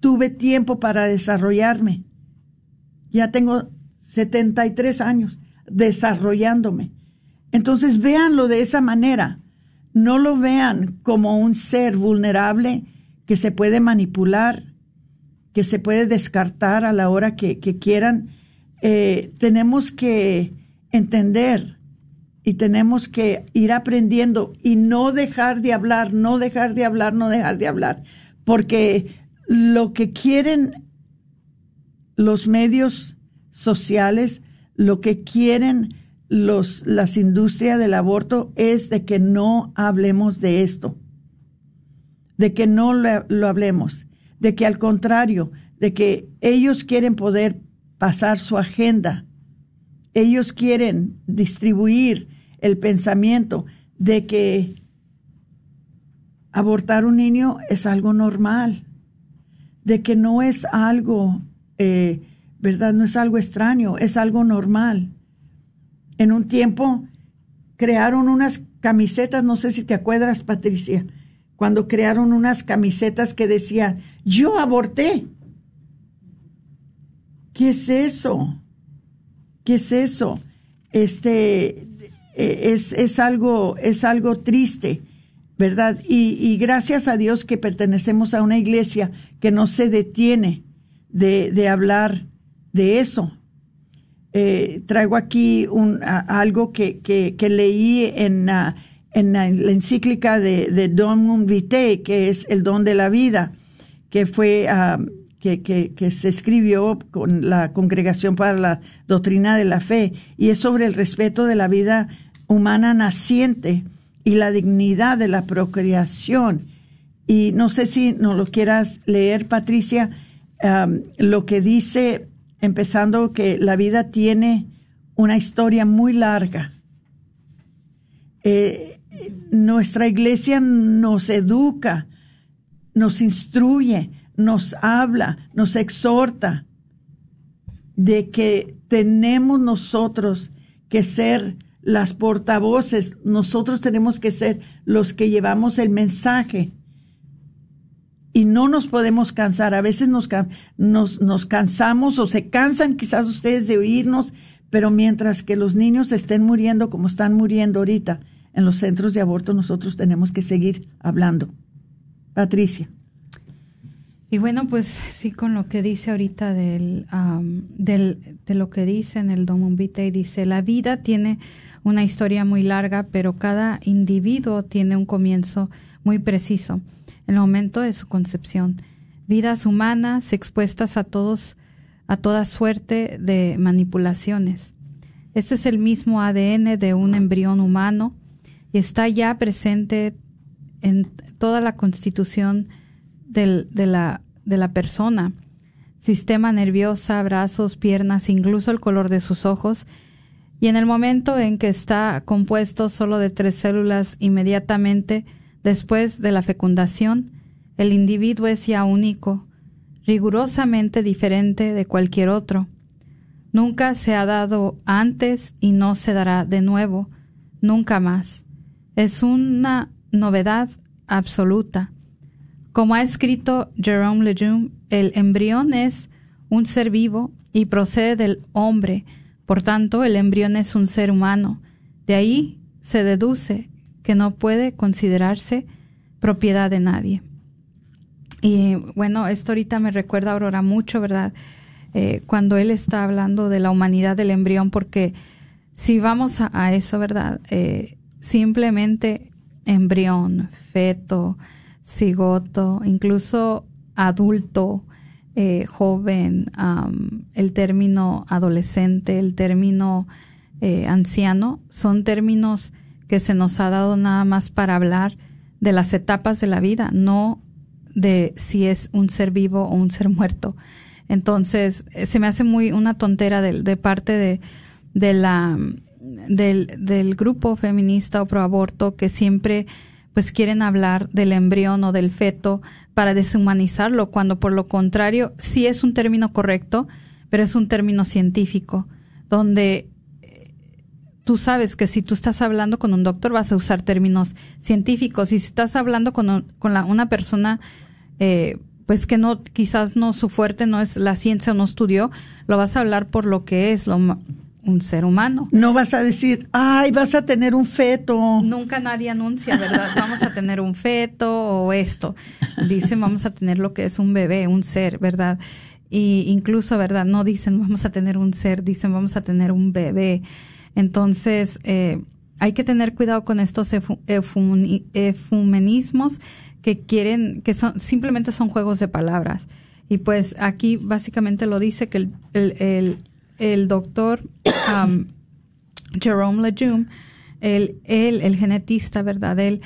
tuve tiempo para desarrollarme. Ya tengo 73 años desarrollándome. Entonces véanlo de esa manera. No lo vean como un ser vulnerable que se puede manipular, que se puede descartar a la hora que, quieran. Eh, tenemos que entender y tenemos que ir aprendiendo y no dejar de hablar, no dejar de hablar, no dejar de hablar, porque lo que quieren los medios sociales, lo que quieren los, las industrias del aborto es de que no hablemos de esto, de que no lo, hablemos, de que al contrario, de que ellos quieren poder pasar su agenda, ellos quieren distribuir el pensamiento de que abortar un niño es algo normal, de que no es algo, eh, ¿verdad? No es algo extraño, es algo normal en un tiempo crearon unas camisetas, no sé si te acuerdas, Patricia, cuando crearon unas camisetas que decían, yo aborté. ¿Qué es eso? ¿Qué es eso? Este e, es, es algo, es algo triste, ¿verdad? Y, gracias a Dios que pertenecemos a una iglesia que no se detiene de, de hablar de eso, eh, traigo aquí un, algo que, que, leí en, en la encíclica de, de Don Vitae, que es el don de la vida, que fue que, se escribió con la Congregación para la Doctrina de la Fe, y es sobre el respeto de la vida humana naciente y la dignidad de la procreación. Y no sé si nos lo quieras leer, Patricia, lo que dice empezando que la vida tiene una historia muy larga. Eh, nuestra iglesia nos educa, nos instruye, nos habla, nos exhorta de que tenemos nosotros que ser las portavoces, nosotros tenemos que ser los que llevamos el mensaje y no nos podemos cansar. A veces nos, nos, nos, cansamos o se cansan quizás ustedes de oírnos, pero mientras que los niños estén muriendo como están muriendo ahorita en los centros de aborto, nosotros tenemos que seguir hablando. Patricia. Y bueno, pues sí, con lo que dice ahorita del, del, de lo que dice en el Domum Vitae, dice, la vida tiene una historia muy larga, pero cada individuo tiene un comienzo muy preciso en el momento de su concepción. Vidas humanas expuestas a todos a toda suerte de manipulaciones. Este es el mismo ADN de un embrión humano y está ya presente en toda la constitución de, la, de la persona. Sistema nerviosa, brazos, piernas, incluso el color de sus ojos. Y en el momento en que está compuesto solo de tres células, inmediatamente Después de la fecundación, el individuo es ya único, rigurosamente diferente de cualquier otro. Nunca se ha dado antes y no se dará de nuevo, nunca más. Es una novedad absoluta. Como ha escrito Jerome Lejeune, el embrión es un ser vivo y procede del hombre, por tanto el embrión es un ser humano. De ahí se deduce que no puede considerarse propiedad de nadie. Y bueno, esto ahorita me recuerda a Aurora mucho, ¿verdad? Eh, cuando él está hablando de la humanidad del embrión, porque si vamos a, eso, ¿verdad? Eh, simplemente embrión, feto, cigoto, incluso adulto, eh, joven, el término adolescente, el término anciano, son términos que se nos ha dado nada más para hablar de las etapas de la vida, no de si es un ser vivo o un ser muerto. Entonces, se me hace muy una tontera de, parte de, de, la, del, del grupo feminista o pro aborto que siempre pues quieren hablar del embrión o del feto para deshumanizarlo, cuando por lo contrario sí es un término correcto, pero es un término científico, donde eh, tú sabes que si tú estás hablando con un doctor vas a usar términos científicos y si estás hablando con, con la, una persona eh, pues que no quizás no su fuerte no es la ciencia o no estudió, lo vas a hablar por lo que es lo, un ser humano. No vas a decir, ay, vas a tener un feto. Nunca nadie anuncia, ¿verdad? [LAUGHS] Vamos a tener un feto o esto. Dicen, vamos a tener lo que es un bebé, un ser, ¿verdad? Y incluso, ¿verdad? No dicen, vamos a tener un ser, dicen, vamos a tener un bebé. Entonces, eh, hay que tener cuidado con estos efumenismos que quieren, que son, simplemente son juegos de palabras. Y pues aquí básicamente lo dice que el, el el doctor um, [COUGHS] Jerome Lejeune, él, el genetista, ¿verdad? Él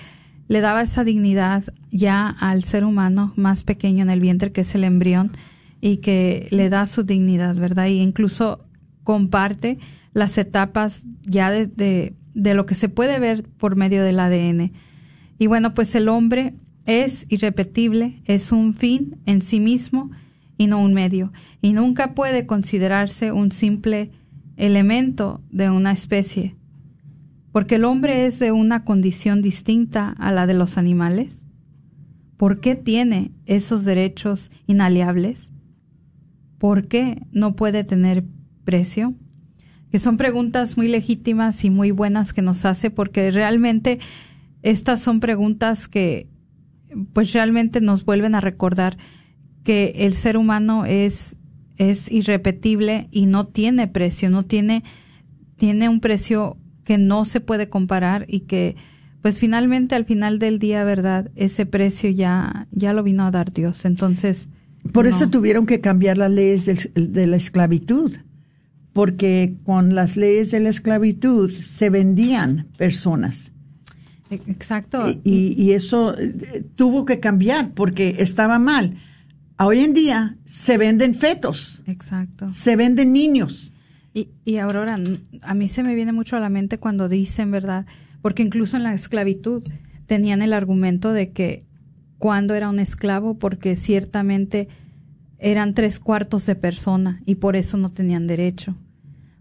le daba esa dignidad ya al ser humano más pequeño en el vientre, que es el embrión, y que le da su dignidad, ¿verdad? Y incluso comparte las etapas ya de, de lo que se puede ver por medio del ADN. Y bueno, pues el hombre es irrepetible, es un fin en sí mismo y no un medio, y nunca puede considerarse un simple elemento de una especie, porque el hombre es de una condición distinta a la de los animales. ¿Por qué tiene esos derechos inaliables? ¿Por qué no puede tener precio? Que son preguntas muy legítimas y muy buenas que nos hace porque realmente estas son preguntas que pues realmente nos vuelven a recordar que el ser humano es, es irrepetible y no tiene precio, no tiene, tiene un precio que no se puede comparar y que pues finalmente al final del día, ¿verdad? Ese precio ya, ya lo vino a dar Dios. Entonces... Por eso tuvieron que cambiar las leyes de, la esclavitud, porque con las leyes de la esclavitud se vendían personas. Exacto. Y, y, eso eh, tuvo que cambiar porque estaba mal hoy en día se venden fetos. Exacto. Se venden niños. Y, y Aurora, a mí se me viene mucho a la mente cuando dicen, ¿verdad? Porque incluso en la esclavitud tenían el argumento de que cuando era un esclavo, porque ciertamente eran tres cuartos de persona y por eso no tenían derecho.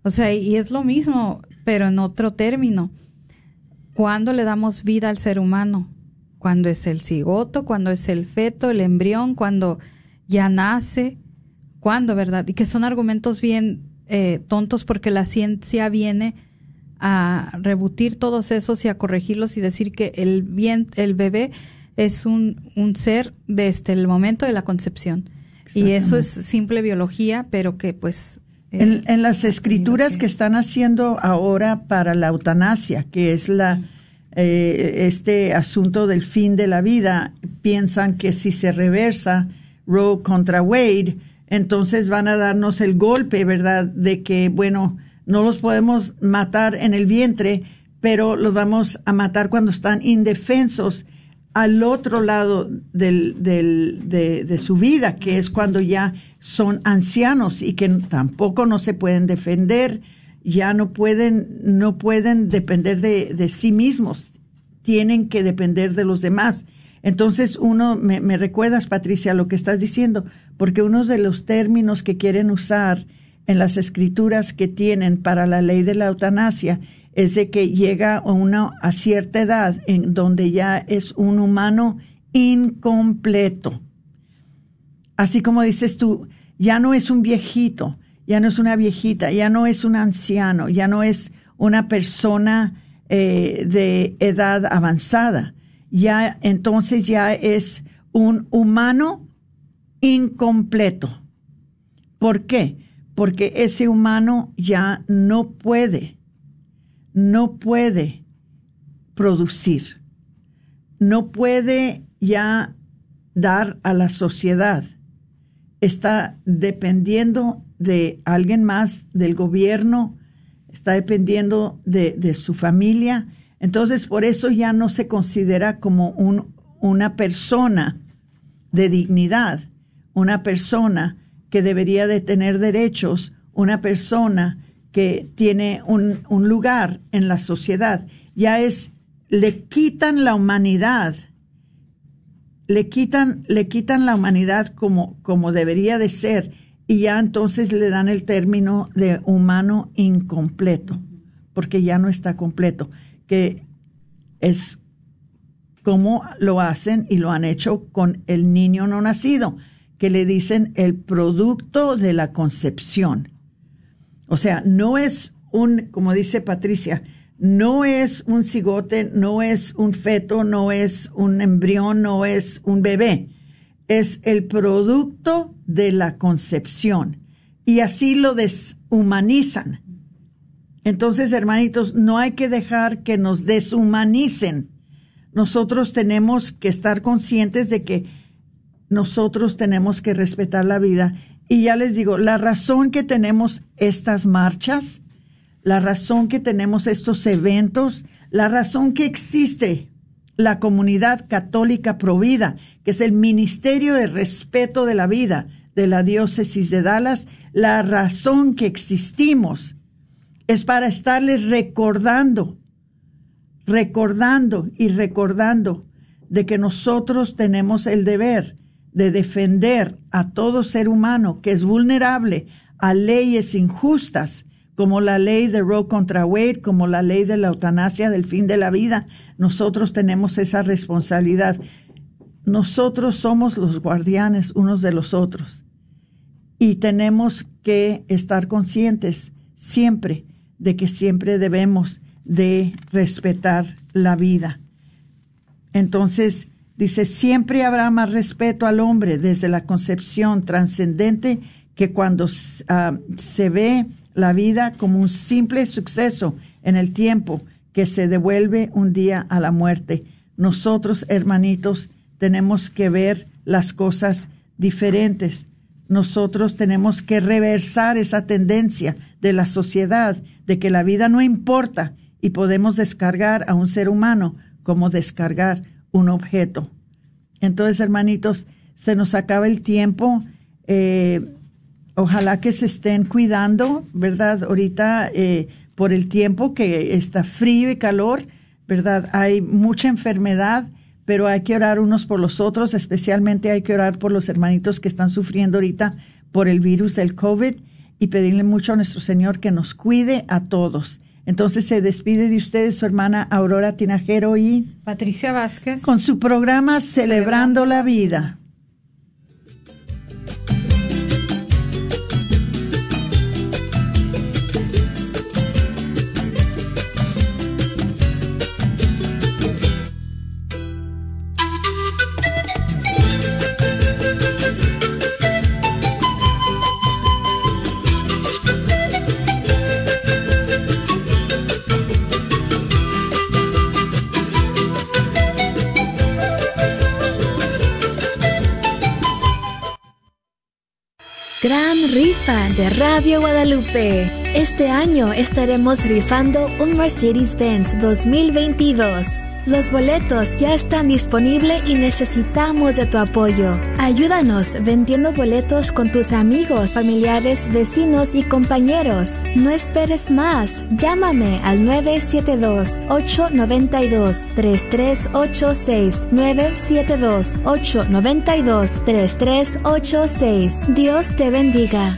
O sea, y es lo mismo, pero en otro término. ¿Cuándo le damos vida al ser humano? Cuando es el cigoto, cuando es el feto, el embrión, cuando ya nace, cuándo, ¿verdad? Y que son argumentos bien eh, tontos porque la ciencia viene a rebutir todos esos y a corregirlos y decir que el bien, el bebé es un, un ser desde el momento de la concepción. Y eso es simple biología, pero que pues... Eh, en, las escrituras que... están haciendo ahora para la eutanasia, que es la eh, este asunto del fin de la vida, piensan que si se reversa Roe contra Wade, entonces van a darnos el golpe, ¿verdad? De que, bueno, no los podemos matar en el vientre, pero los vamos a matar cuando están indefensos al otro lado del, del, de, de, su vida, que es cuando ya son ancianos y que tampoco no se pueden defender, ya no pueden, no pueden depender de, de sí mismos, tienen que depender de los demás. Entonces, uno, me, recuerdas, Patricia, lo que estás diciendo, porque uno de los términos que quieren usar en las escrituras que tienen para la ley de la eutanasia es de que llega a, a cierta edad en donde ya es un humano incompleto. Así como dices tú, ya no es un viejito, ya no es una viejita, ya no es un anciano, ya no es una persona eh, de edad avanzada ya entonces ya es un humano incompleto. ¿Por qué? Porque ese humano ya no puede, no puede producir, no puede ya dar a la sociedad. Está dependiendo de alguien más, del gobierno, está dependiendo de, de su familia, entonces, por eso ya no se considera como un, una persona de dignidad, una persona que debería de tener derechos, una persona que tiene un, un lugar en la sociedad. Ya es, le quitan la humanidad, le quitan, le quitan la humanidad como, como debería de ser y ya entonces le dan el término de humano incompleto, porque ya no está completo, que es como lo hacen y lo han hecho con el niño no nacido, que le dicen el producto de la concepción. O sea, no es un, como dice Patricia, no es un cigote, no es un feto, no es un embrión, no es un bebé. Es el producto de la concepción. Y así lo deshumanizan. Entonces, hermanitos, no hay que dejar que nos deshumanicen. Nosotros tenemos que estar conscientes de que nosotros tenemos que respetar la vida. Y ya les digo, la razón que tenemos estas marchas, la razón que tenemos estos eventos, la razón que existe la comunidad católica provida, que es el Ministerio de Respeto de la Vida de la Diócesis de Dallas, la razón que existimos es para estarles recordando, recordando y recordando de que nosotros tenemos el deber de defender a todo ser humano que es vulnerable a leyes injustas como la ley de Roe contra Wade, como la ley de la eutanasia del fin de la vida. Nosotros tenemos esa responsabilidad. Nosotros somos los guardianes unos de los otros y tenemos que estar conscientes siempre de que siempre debemos de respetar la vida. Entonces, dice, siempre habrá más respeto al hombre desde la concepción trascendente que cuando ah, se ve la vida como un simple suceso en el tiempo que se devuelve un día a la muerte. Nosotros, hermanitos, tenemos que ver las cosas diferentes. Nosotros tenemos que reversar esa tendencia de la sociedad de que la vida no importa y podemos descargar a un ser humano como descargar un objeto. Entonces, hermanitos, se nos acaba el tiempo. Eh, ojalá que se estén cuidando, ¿verdad? Ahorita eh, por el tiempo que está frío y calor, ¿verdad? Hay mucha enfermedad, pero hay que orar unos por los otros, especialmente hay que orar por los hermanitos que están sufriendo ahorita por el virus del COVID y pedirle mucho a nuestro Señor que nos cuide a todos. Entonces se despide de ustedes su hermana Aurora Tinajero y Patricia Vázquez con su programa Celebrando la Vida. De Radio Guadalupe. Este año estaremos rifando un Mercedes-Benz 2022. Los boletos ya están disponibles y necesitamos de tu apoyo. Ayúdanos vendiendo boletos con tus amigos, familiares, vecinos y compañeros. No esperes más. Llámame al 972-892-3386. 972-892-3386. Dios te bendiga.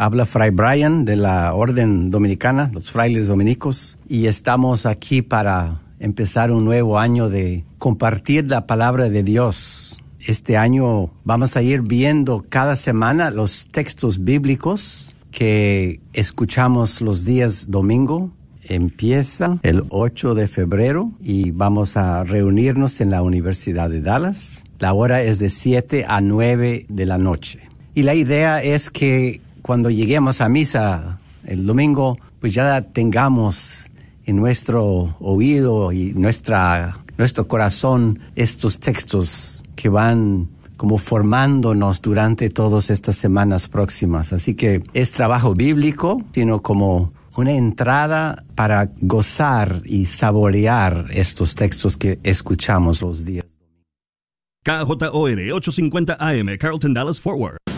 Habla Fray Brian de la Orden Dominicana, los frailes dominicos, y estamos aquí para empezar un nuevo año de compartir la palabra de Dios. Este año vamos a ir viendo cada semana los textos bíblicos que escuchamos los días domingo. Empieza el 8 de febrero y vamos a reunirnos en la Universidad de Dallas. La hora es de 7 a 9 de la noche. Y la idea es que cuando lleguemos a misa el domingo pues ya tengamos en nuestro oído y nuestra, nuestro corazón estos textos que van como formándonos durante todas estas semanas próximas. Así que es trabajo bíblico, sino como una entrada para gozar y saborear estos textos que escuchamos los días. KJOR 850 AM, Carlton Dallas Forward.